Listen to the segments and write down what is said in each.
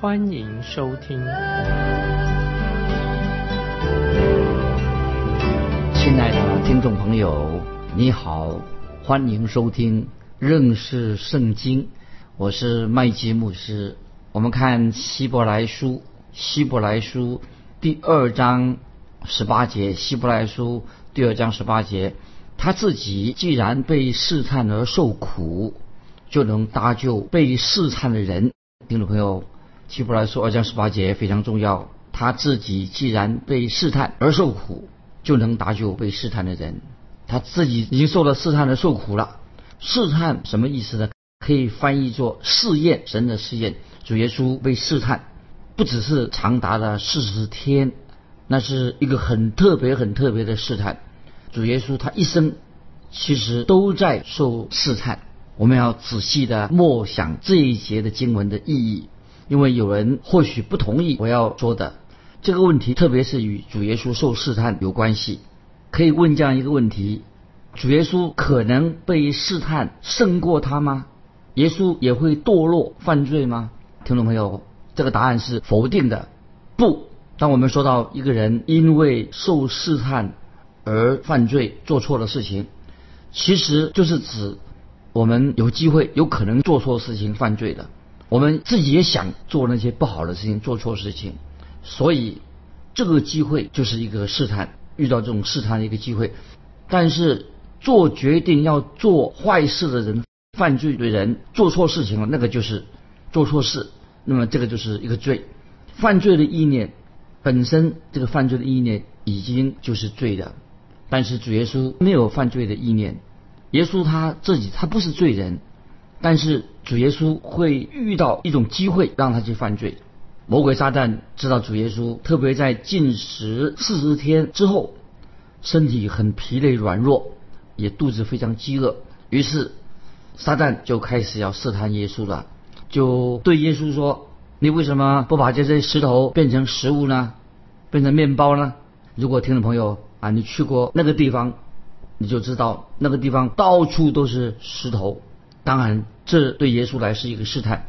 欢迎收听。亲爱的听众朋友，你好，欢迎收听认识圣经。我是麦基牧师。我们看希伯来书，希伯来书第二章十八节，希伯来书第二章十八节，他自己既然被试探而受苦，就能搭救被试探的人。听众朋友，希伯来书二章十八节非常重要。他自己既然被试探而受苦，就能搭救被试探的人。他自己已经受了试探而受苦了。试探什么意思呢？可以翻译作试验，神的试验。主耶稣被试探，不只是长达了四十天，那是一个很特别、很特别的试探。主耶稣他一生其实都在受试探。我们要仔细的默想这一节的经文的意义，因为有人或许不同意我要说的这个问题，特别是与主耶稣受试探有关系。可以问这样一个问题：主耶稣可能被试探胜过他吗？耶稣也会堕落犯罪吗？听众朋友，这个答案是否定的。不，当我们说到一个人因为受试探而犯罪、做错了事情，其实就是指我们有机会、有可能做错事情、犯罪的。我们自己也想做那些不好的事情、做错事情，所以这个机会就是一个试探，遇到这种试探的一个机会。但是做决定要做坏事的人。犯罪的人做错事情了，那个就是做错事，那么这个就是一个罪。犯罪的意念本身，这个犯罪的意念已经就是罪的。但是主耶稣没有犯罪的意念，耶稣他自己他不是罪人，但是主耶稣会遇到一种机会让他去犯罪。魔鬼撒旦知道主耶稣，特别在进食四十天之后，身体很疲累软弱，也肚子非常饥饿，于是。撒旦就开始要试探耶稣了，就对耶稣说：“你为什么不把这些石头变成食物呢？变成面包呢？”如果听众朋友啊，你去过那个地方，你就知道那个地方到处都是石头。当然，这对耶稣来是一个试探。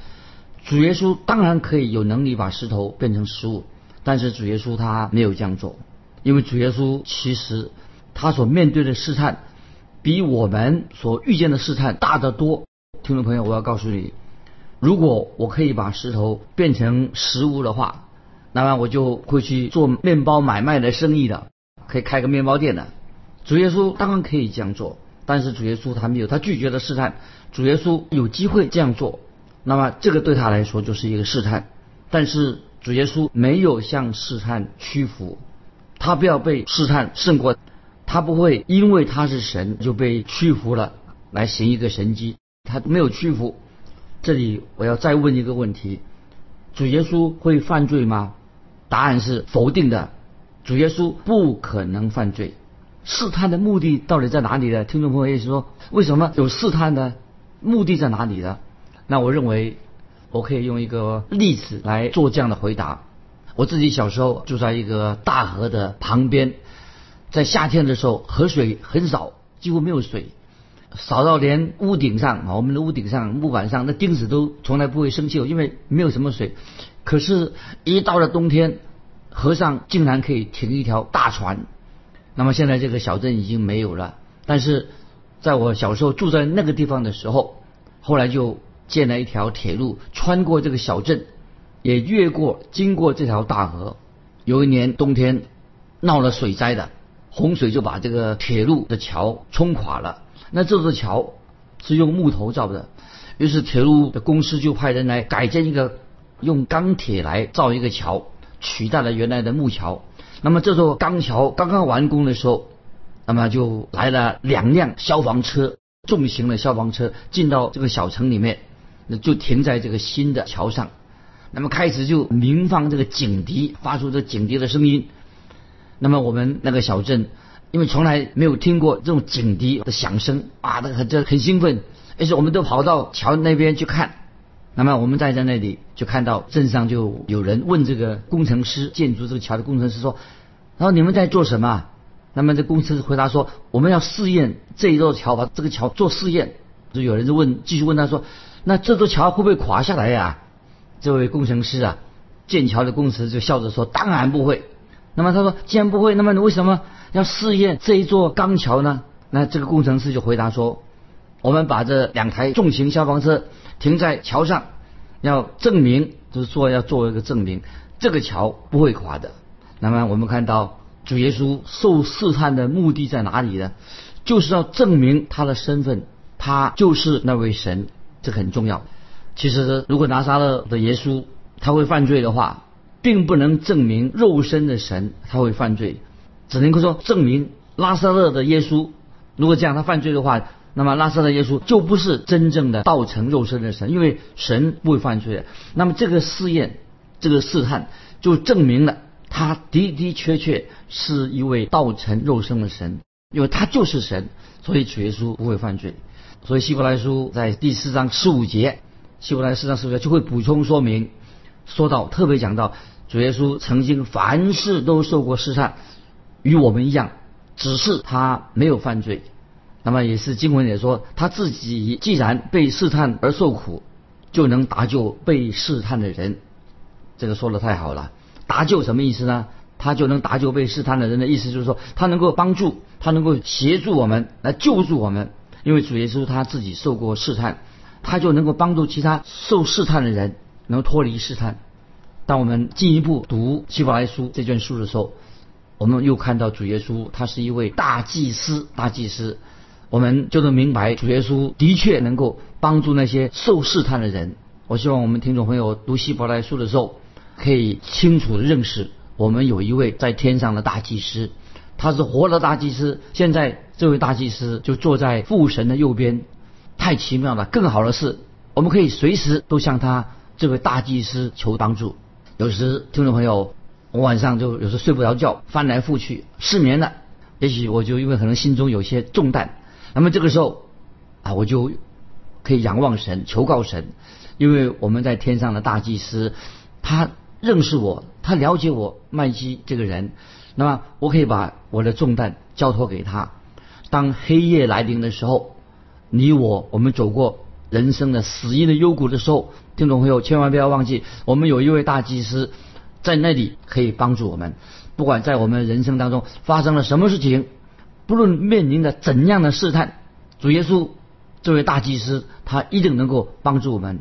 主耶稣当然可以有能力把石头变成食物，但是主耶稣他没有这样做，因为主耶稣其实他所面对的试探。比我们所遇见的试探大得多，听众朋友，我要告诉你，如果我可以把石头变成食物的话，那么我就会去做面包买卖的生意的，可以开个面包店的。主耶稣当然可以这样做，但是主耶稣他没有，他拒绝了试探。主耶稣有机会这样做，那么这个对他来说就是一个试探。但是主耶稣没有向试探屈服，他不要被试探胜过。他不会因为他是神就被屈服了，来行一个神迹。他没有屈服。这里我要再问一个问题：主耶稣会犯罪吗？答案是否定的。主耶稣不可能犯罪。试探的目的到底在哪里呢？听众朋友也是说，为什么有试探呢？目的在哪里呢？那我认为我可以用一个例子来做这样的回答。我自己小时候住在一个大河的旁边。在夏天的时候，河水很少，几乎没有水，少到连屋顶上啊，我们的屋顶上木板上那钉子都从来不会生锈，因为没有什么水。可是，一到了冬天，河上竟然可以停一条大船。那么现在这个小镇已经没有了，但是在我小时候住在那个地方的时候，后来就建了一条铁路，穿过这个小镇，也越过经过这条大河。有一年冬天闹了水灾的。洪水就把这个铁路的桥冲垮了。那这座桥是用木头造的，于是铁路的公司就派人来改建一个用钢铁来造一个桥，取代了原来的木桥。那么这座钢桥刚刚完工的时候，那么就来了两辆消防车，重型的消防车进到这个小城里面，那就停在这个新的桥上。那么开始就鸣放这个警笛，发出这警笛的声音。那么我们那个小镇，因为从来没有听过这种警笛的响声啊，那很这很兴奋，于是我们都跑到桥那边去看。那么我们站在那里，就看到镇上就有人问这个工程师，建筑这个桥的工程师说：“然后你们在做什么？”那么这工程师回答说：“我们要试验这一座桥，把这个桥做试验。”就有人就问，继续问他说：“那这座桥会不会垮下来呀？”这位工程师啊，建桥的工程师就笑着说：“当然不会。”那么他说：“既然不会，那么你为什么要试验这一座钢桥呢？”那这个工程师就回答说：“我们把这两台重型消防车停在桥上，要证明，就是说要做一个证明，这个桥不会垮的。”那么我们看到主耶稣受试探的目的在哪里呢？就是要证明他的身份。他就是那位神，这很重要。其实，如果拿撒勒的耶稣他会犯罪的话，并不能证明肉身的神他会犯罪，只能够说证明拉萨勒的耶稣。如果这样他犯罪的话，那么拉萨的耶稣就不是真正的道成肉身的神，因为神不会犯罪。那么这个试验，这个试探，就证明了他的的确确是一位道成肉身的神，因为他就是神，所以主耶稣不会犯罪。所以希伯来书在第四章十五节，希伯来四章十五节就会补充说明，说到特别讲到主耶稣曾经凡事都受过试探，与我们一样，只是他没有犯罪。那么也是经文也说，他自己既然被试探而受苦，就能搭救被试探的人。这个说的太好了，搭救什么意思呢？他就能搭救被试探的人的意思就是说，他能够帮助，他能够协助我们来救助我们。因为主耶稣他自己受过试探，他就能够帮助其他受试探的人能脱离试探。当我们进一步读希伯来书这卷书的时候，我们又看到主耶稣他是一位大祭司，大祭司，我们就能明白主耶稣的确能够帮助那些受试探的人。我希望我们听众朋友读希伯来书的时候，可以清楚的认识我们有一位在天上的大祭司。他是活的大祭司，现在这位大祭司就坐在父神的右边，太奇妙了。更好的是，我们可以随时都向他这位大祭司求帮助。有时听众朋友，我晚上就有时睡不着觉，翻来覆去失眠了，也许我就因为可能心中有些重担，那么这个时候啊，我就可以仰望神，求告神，因为我们在天上的大祭司，他认识我，他了解我麦基这个人。那么我可以把我的重担交托给他。当黑夜来临的时候，你我我们走过人生的死荫的幽谷的时候，听众朋友千万不要忘记，我们有一位大祭司在那里可以帮助我们。不管在我们人生当中发生了什么事情，不论面临着怎样的试探，主耶稣这位大祭司他一定能够帮助我们。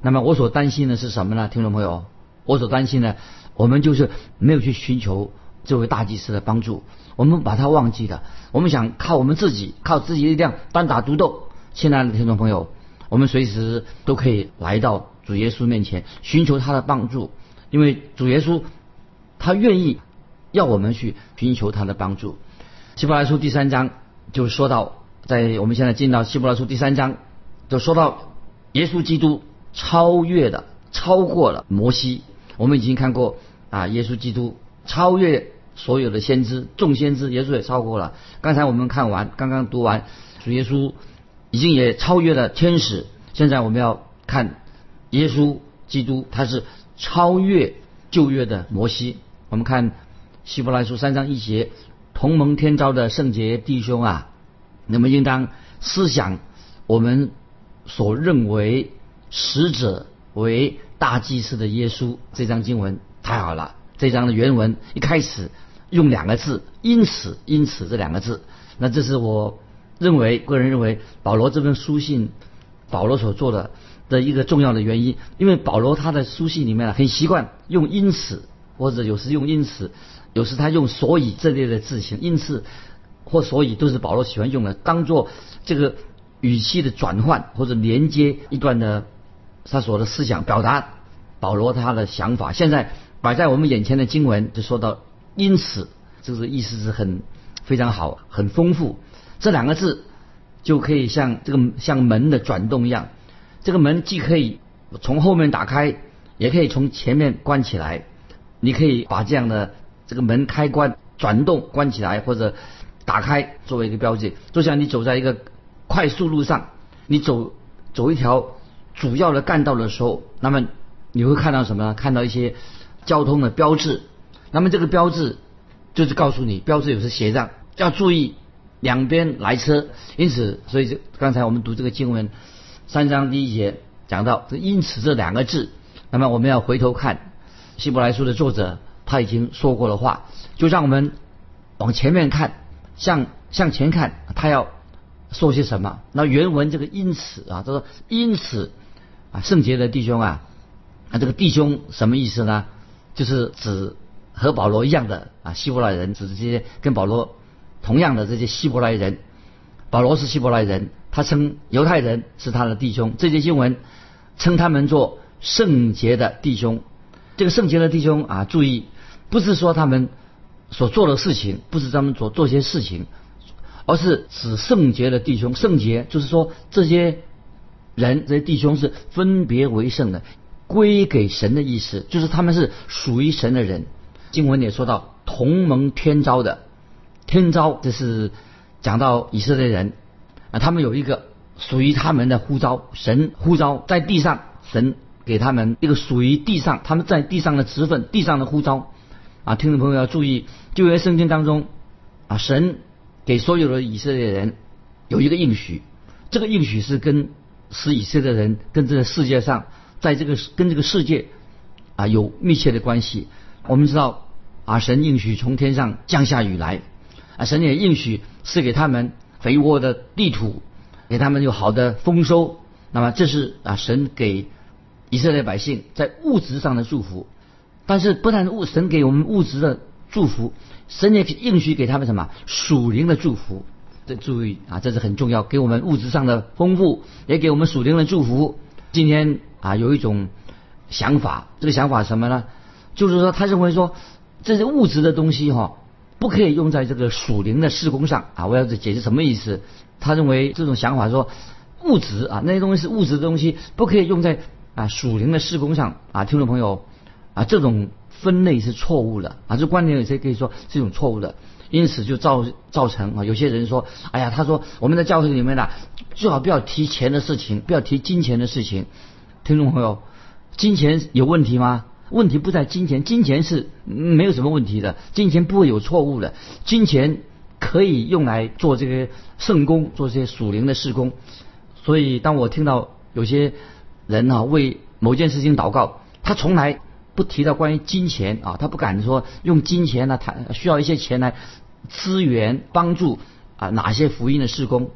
那么我所担心的是什么呢？听众朋友，我所担心的，我们就是没有去寻求。这位大祭司的帮助，我们把他忘记了。我们想靠我们自己，靠自己力量单打独斗。亲爱的听众朋友，我们随时都可以来到主耶稣面前，寻求他的帮助，因为主耶稣他愿意要我们去寻求他的帮助。希伯来书第三章就说到，在我们现在进到希伯来书第三章，就说到耶稣基督超越的、超过了摩西。我们已经看过啊，耶稣基督。超越所有的先知，众先知，耶稣也超过了。刚才我们看完，刚刚读完，主耶稣已经也超越了天使。现在我们要看耶稣基督，他是超越旧约的摩西。我们看希伯来书三章一节，同盟天朝的圣洁弟兄啊，那么应当思想我们所认为使者为大祭司的耶稣。这张经文太好了。这张的原文一开始用两个字，因此，因此这两个字，那这是我认为个人认为保罗这封书信，保罗所做的的一个重要的原因，因为保罗他的书信里面很习惯用因此，或者有时用因此，有时他用所以这类的字形，因此或所以都是保罗喜欢用的，当做这个语气的转换或者连接一段的他所的思想表达保罗他的想法，现在。摆在我们眼前的经文就说到，因此，这个意思是很非常好，很丰富。这两个字就可以像这个像门的转动一样，这个门既可以从后面打开，也可以从前面关起来。你可以把这样的这个门开关转动关起来或者打开作为一个标记，就像你走在一个快速路上，你走走一条主要的干道的时候，那么你会看到什么呢？看到一些交通的标志。那么这个标志就是告诉你，标志有时斜上要注意两边来车。因此，所以这刚才我们读这个经文三章第一节讲到“因此”这两个字，那么我们要回头看希伯来书的作者他已经说过的话，就让我们往前面看，向向前看，他要说些什么？那原文这个“因此”啊，他说“因此”啊，圣洁的弟兄啊，啊，这个弟兄什么意思呢？就是指。和保罗一样的啊，希伯来人指这些跟保罗同样的这些希伯来人。保罗是希伯来人，他称犹太人是他的弟兄。这些经文称他们做圣洁的弟兄。这个圣洁的弟兄啊，注意，不是说他们所做的事情，不是他们所做些事情，而是指圣洁的弟兄。圣洁就是说这些人，这些弟兄是分别为圣的，归给神的意思，就是他们是属于神的人。经文也说到同盟天朝的天朝，这是讲到以色列人啊，他们有一个属于他们的呼召，神呼召在地上，神给他们一个属于地上他们在地上的职分，地上的呼召啊，听众朋友要注意，旧约圣经当中啊，神给所有的以色列人有一个应许，这个应许是跟使以色列人跟这个世界上，在这个跟这个世界啊有密切的关系。我们知道啊，神应许从天上降下雨来，啊，神也应许赐给他们肥沃的地土，给他们有好的丰收。那么这是啊，神给以色列百姓在物质上的祝福。但是不但物神给我们物质的祝福，神也应许给他们什么属灵的祝福。这注意啊，这是很重要，给我们物质上的丰富，也给我们属灵的祝福。今天啊，有一种想法，这个想法什么呢？就是说，他认为说，这些物质的东西哈，不可以用在这个属灵的施工上啊。我要解释什么意思？他认为这种想法说，物质啊，那些东西是物质的东西，不可以用在啊属灵的施工上啊。听众朋友啊，这种分类是错误的啊，这观点有些可以说是一种错误的，因此就造造成啊，有些人说，哎呀，他说我们在教会里面呢，最好不要提钱的事情，不要提金钱的事情。听众朋友，金钱有问题吗？问题不在金钱，金钱是没有什么问题的，金钱不会有错误的，金钱可以用来做这个圣功，做这些属灵的事工。所以，当我听到有些人啊为某件事情祷告，他从来不提到关于金钱啊，他不敢说用金钱呢，他需要一些钱来支援帮助啊哪些福音的事工。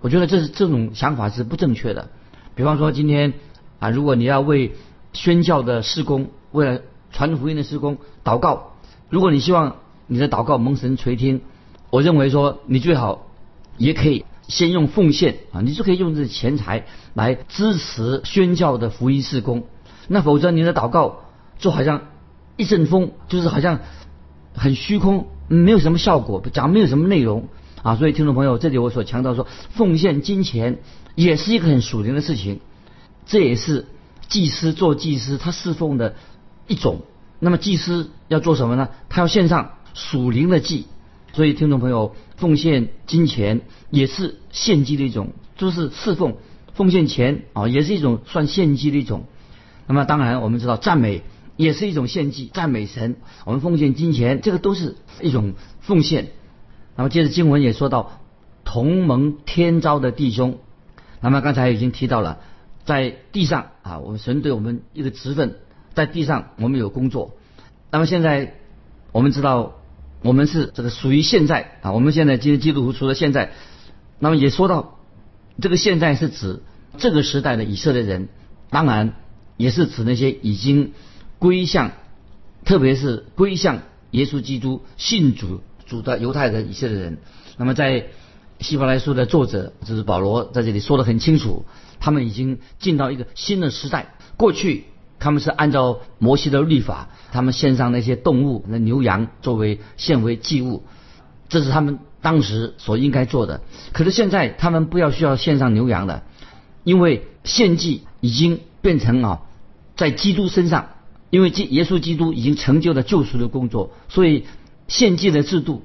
我觉得这是这种想法是不正确的。比方说，今天啊，如果你要为宣教的事工，为了传福音的施工，祷告。如果你希望你的祷告蒙神垂听，我认为说你最好也可以先用奉献啊，你就可以用这钱财来支持宣教的福音施工。那否则你的祷告就好像一阵风，就是好像很虚空，没有什么效果，讲没有什么内容啊。所以听众朋友，这里我所强调说，奉献金钱也是一个很属灵的事情，这也是祭司做祭司他侍奉的。一种，那么祭司要做什么呢？他要献上属灵的祭，所以听众朋友，奉献金钱也是献祭的一种，就是侍奉，奉献钱啊，也是一种算献祭的一种。那么当然我们知道赞美也是一种献祭，赞美神，我们奉献金钱，这个都是一种奉献。那么接着经文也说到同盟天朝的弟兄，那么刚才已经提到了，在地上啊，我们神对我们一个职分。在地上，我们有工作。那么现在，我们知道，我们是这个属于现在啊。我们现在今天基督徒除了现在，那么也说到，这个现在是指这个时代的以色列人，当然也是指那些已经归向，特别是归向耶稣基督信主主的犹太人以色列人。那么在希伯来书的作者就是保罗在这里说的很清楚，他们已经进到一个新的时代，过去。他们是按照摩西的律法，他们献上那些动物，那牛羊作为献为祭物，这是他们当时所应该做的。可是现在他们不要需要献上牛羊了，因为献祭已经变成啊在基督身上，因为基耶稣基督已经成就了救赎的工作，所以献祭的制度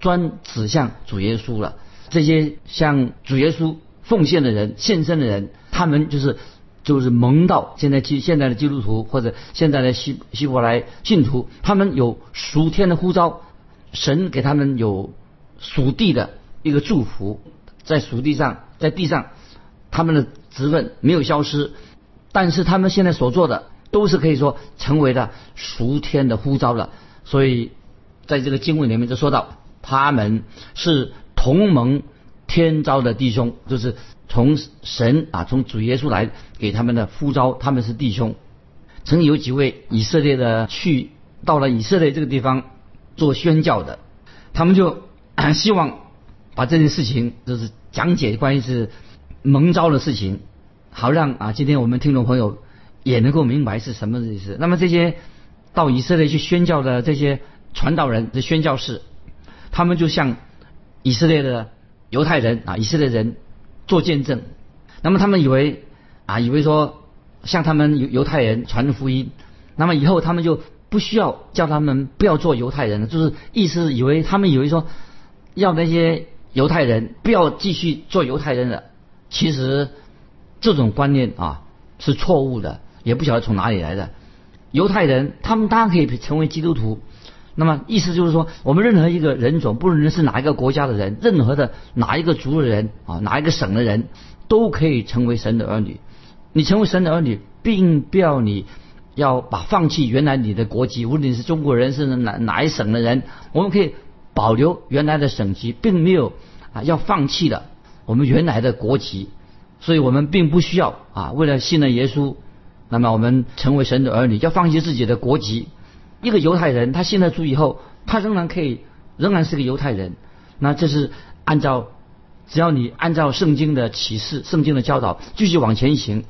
专指向主耶稣了。这些向主耶稣奉献的人、献身的人，他们就是就是蒙到现在基现在的基督徒或者现在的希希伯来信徒，他们有属天的呼召，神给他们有属地的一个祝福，在属地上，在地上，他们的职分没有消失。但是他们现在所做的都是可以说成为了赎天的呼召了，所以在这个经文里面就说到，他们是同盟天召的弟兄，就是从神啊，从主耶稣来给他们的呼召，他们是弟兄。曾有几位以色列的去到了以色列这个地方做宣教的，他们就希望把这件事情就是讲解关于是蒙召的事情。好让啊，今天我们听众朋友也能够明白是什么意思。那么这些到以色列去宣教的这些传道人、的宣教士，他们就向以色列的犹太人啊、以色列人做见证。那么他们以为啊，以为说向他们犹犹太人传福音，那么以后他们就不需要叫他们不要做犹太人了，就是意思以为他们以为说要那些犹太人不要继续做犹太人了。其实。这种观念啊是错误的，也不晓得从哪里来的。犹太人他们当然可以成为基督徒，那么意思就是说，我们任何一个人种，不论是哪一个国家的人，任何的哪一个族的人啊，哪一个省的人，都可以成为神的儿女。你成为神的儿女，并不要你要把放弃原来你的国籍，无论你是中国人，是哪哪一省的人，我们可以保留原来的省级，并没有啊要放弃的我们原来的国籍。所以我们并不需要啊，为了信了耶稣，那么我们成为神的儿女，要放弃自己的国籍。一个犹太人，他信了主以后，他仍然可以，仍然是个犹太人。那这是按照，只要你按照圣经的启示、圣经的教导继续往前行，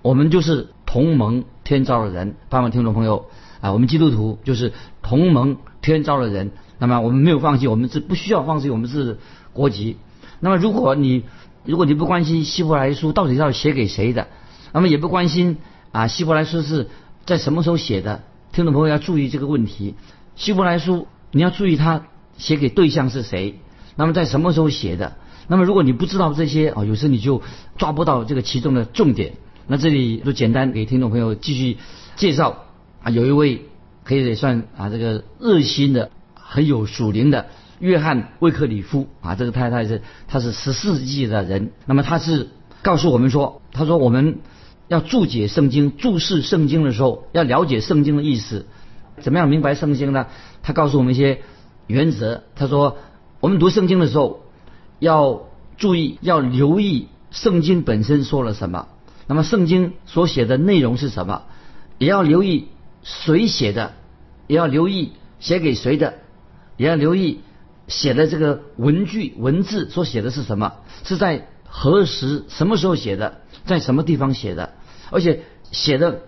我们就是同盟天召的人。盼望听众朋友啊，我们基督徒就是同盟天召的人。那么我们没有放弃，我们是不需要放弃我们是国籍。那么如果你如果你不关心希伯来书到底要写给谁的，那么也不关心啊希伯来书是在什么时候写的，听众朋友要注意这个问题。希伯来书你要注意他写给对象是谁，那么在什么时候写的？那么如果你不知道这些啊，有时你就抓不到这个其中的重点。那这里就简单给听众朋友继续介绍啊，有一位可以算啊这个热心的、很有属灵的。约翰威克里夫啊，这个太太是他是十四世纪的人。那么他是告诉我们说，他说我们要注解圣经、注释圣经的时候，要了解圣经的意思。怎么样明白圣经呢？他告诉我们一些原则。他说，我们读圣经的时候要注意，要留意圣经本身说了什么。那么圣经所写的内容是什么？也要留意谁写的，也要留意写给谁的，也要留意。写的这个文句文字所写的是什么？是在何时、什么时候写的？在什么地方写的？而且写的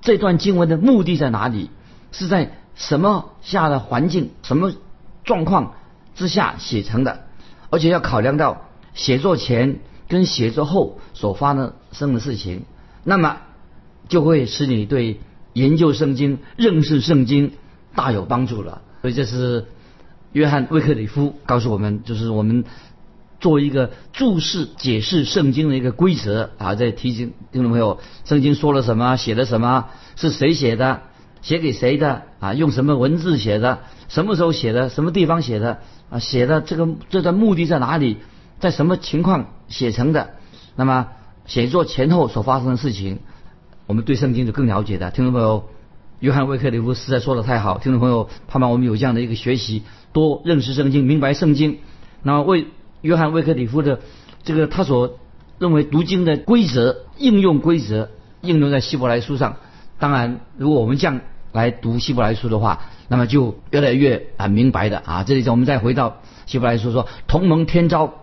这段经文的目的在哪里？是在什么下的环境、什么状况之下写成的？而且要考量到写作前跟写作后所发生的事情，那么就会使你对研究圣经、认识圣经大有帮助了。所以这是。约翰威克里夫告诉我们，就是我们做一个注释解释圣经的一个规则。啊，在提醒听众朋友，圣经说了什么，写的什么，是谁写的，写给谁的？啊，用什么文字写的，什么时候写的，什么地方写的？啊，写的？这个这段目的？在哪里，在什么情况写成的，那么写作前后所发生的？事情，我们对圣经就更了解的，听众朋友。约翰威克里夫实在说的？太好，听众朋友，盼望我们有这样的？一个学习，多认识圣经，明白圣经。那么为约翰威克里夫的这个他所认为读经的规则应用规则应用在希伯来书上。当然，如果我们这样来读希伯来书的话，那么就越来越啊明白的啊。这里我们再回到希伯来书说同盟天朝，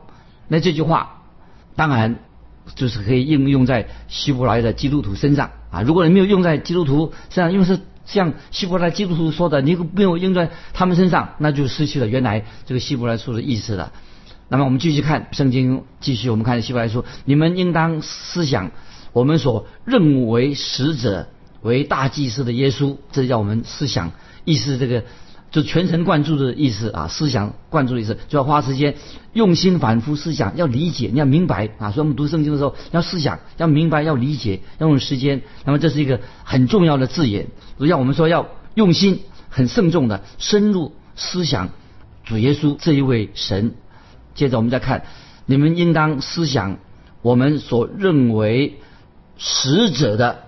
那这句话当然就是可以应用在希伯来的基督徒身上。啊，如果你没有用在基督徒身上，因为是像希伯来基督徒说的，你没有用在他们身上，那就失去了原来这个希伯来书的意思了。那么我们继续看圣经，继续我们看希伯来书，你们应当思想我们所认为使者为大祭司的耶稣，这叫我们思想意思这个就全神贯注的意思啊，思想贯注的意思，就要花时间用心反复思想，要理解，你要明白啊。所以我们读圣经的时候要思想，要明白，要理解，要用时间。那么这是一个很重要的字眼，就像我们说要用心、很慎重的深入思想主耶稣这一位神。接着我们再看，你们应当思想我们所认为使者的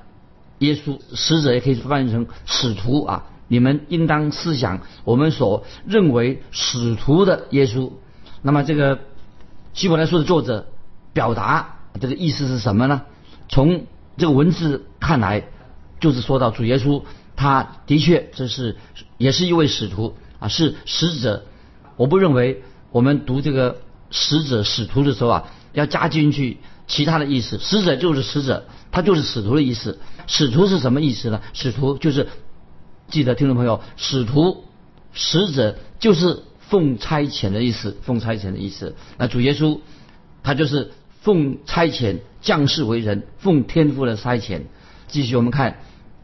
耶稣，使者也可以翻译成使徒啊。你们应当思想我们所认为使徒的耶稣。那么这个希伯来书的作者表达这个意思是什么呢？从这个文字看来，就是说到主耶稣，他的确这是也是一位使徒啊，是使者。我不认为。我们读这个使者、使徒的时候啊，要加进去其他的意思。使者就是使者，他就是使徒的意思。使徒是什么意思呢？使徒就是记得听众朋友，使徒、使者就是奉差遣的意思，奉差遣的意思。那主耶稣他就是奉差遣降世为人，奉天父的差遣。继续我们看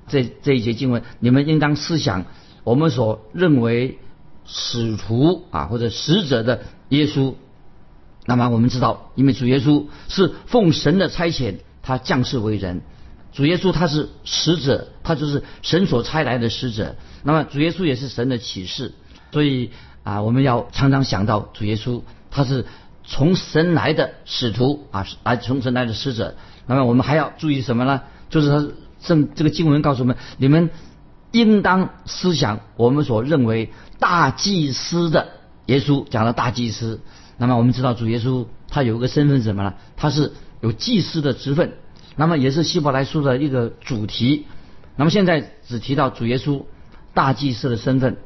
这这一节经文，你们应当思想我们所认为。使徒啊，或者使者的耶稣，那么我们知道，因为主耶稣是奉神的差遣，他降世为人。主耶稣他是使者，他就是神所差来的使者。那么主耶稣也是神的启示，所以啊，我们要常常想到主耶稣他是从神来的使徒啊，来从神来的使者。那么我们还要注意什么呢？就是他正这个经文告诉我们，你们。应当思想我们所认为大祭司的耶稣讲的大祭司，那么我们知道主耶稣他有一个身份是什么呢？他是有祭司的职分，那么也是希伯来书的一个主题。那么现在只提到主耶稣大祭司的身份，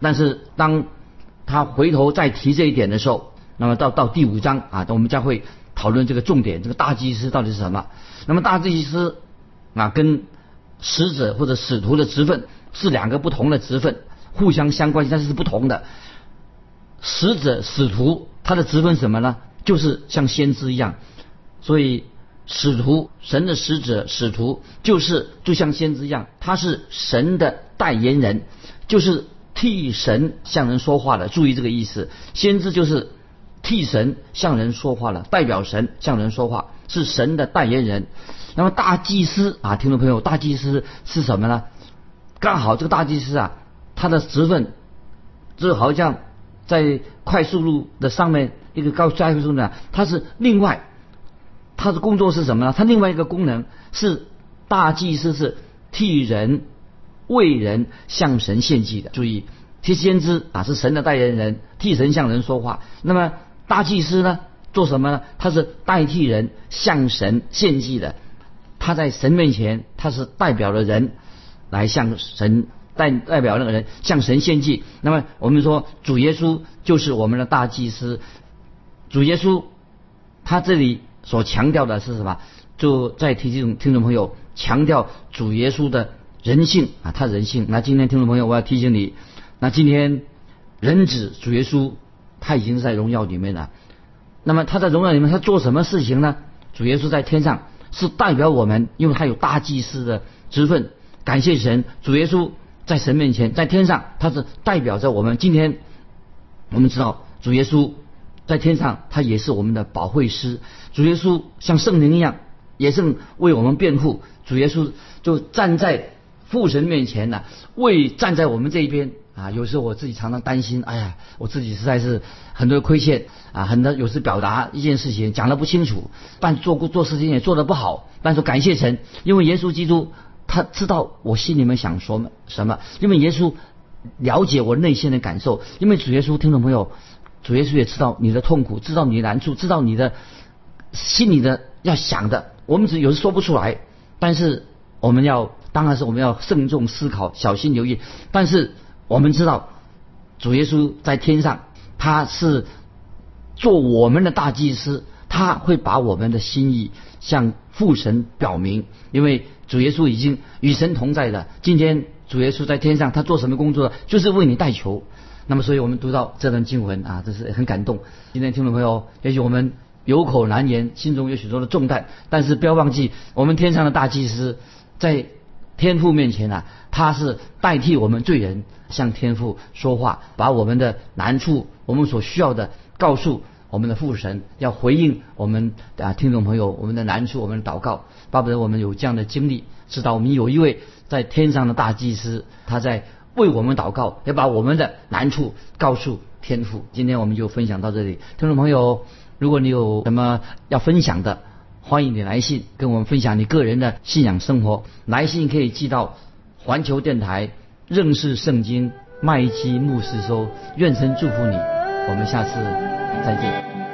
但是当他回头再提这一点的时候，那么到到第五章啊，我们将会讨论这个重点，这个大祭司到底是什么？那么大祭司啊跟使者或者使徒的职分是两个不同的职分，互相相关，但是是不同的。使者、使徒他的职分什么呢？就是像先知一样。所以使徒、神的使者、使徒就是就像先知一样，他是神的代言人，就是替神向人说话的。注意这个意思，先知就是替神向人说话了，代表神向人说话，是神的代言人。那么大祭司啊，听众朋友，大祭司是什么呢？刚好这个大祭司啊，他的职分就好像在快速路的上面一个高快速路呢，他是另外他的工作是什么呢？他另外一个功能是大祭司是替人为人向神献祭的。注意，替先知啊是神的代言人，替神向人说话。那么大祭司呢，做什么呢？他是代替人向神献祭的。他在神面前，他是代表了人来向神代代表那个人向神献祭。那么我们说主耶稣就是我们的大祭司。主耶稣他这里所强调的是什么？就在提醒听众朋友强调主耶稣的人性啊，他人性。那今天听众朋友，我要提醒你，那今天人子主耶稣他已经在荣耀里面了。那么他在荣耀里面，他做什么事情呢？主耶稣在天上。是代表我们，因为他有大祭司的职分。感谢神，主耶稣在神面前，在天上，他是代表着我们。今天我们知道，主耶稣在天上，他也是我们的保惠师。主耶稣像圣灵一样，也是为我们辩护。主耶稣就站在父神面前呢，为站在我们这一边。啊，有时候我自己常常担心，哎呀，我自己实在是很多亏欠啊，很多有时表达一件事情讲得不清楚，办做过做事情也做得不好，但是感谢神，因为耶稣基督他知道我心里面想说什么，因为耶稣了解我内心的感受，因为主耶稣听众朋友，主耶稣也知道你的痛苦，知道你的难处，知道你的心里的要想的，我们只有时说不出来，但是我们要当然是我们要慎重思考，小心留意，但是。我们知道，主耶稣在天上，他是做我们的大祭司，他会把我们的心意向父神表明，因为主耶稣已经与神同在的。今天主耶稣在天上，他做什么工作？就是为你代求。那么，所以我们读到这段经文啊，这是很感动。今天听众朋友，也许我们有口难言，心中有许多的重担，但是不要忘记，我们天上的大祭司在天父面前啊，他是代替我们罪人向天父说话，把我们的难处、我们所需要的告诉我们的父神，要回应我们啊听众朋友我们的难处、我们的祷告。巴不得我们有这样的经历，知道我们有一位在天上的大祭司，他在为我们祷告，也把我们的难处告诉天父。今天我们就分享到这里，听众朋友，如果你有什么要分享的，欢迎你来信跟我们分享你个人的信仰生活。来信可以寄到环球电台认识圣经麦基牧师收。愿神祝福你，我们下次再见。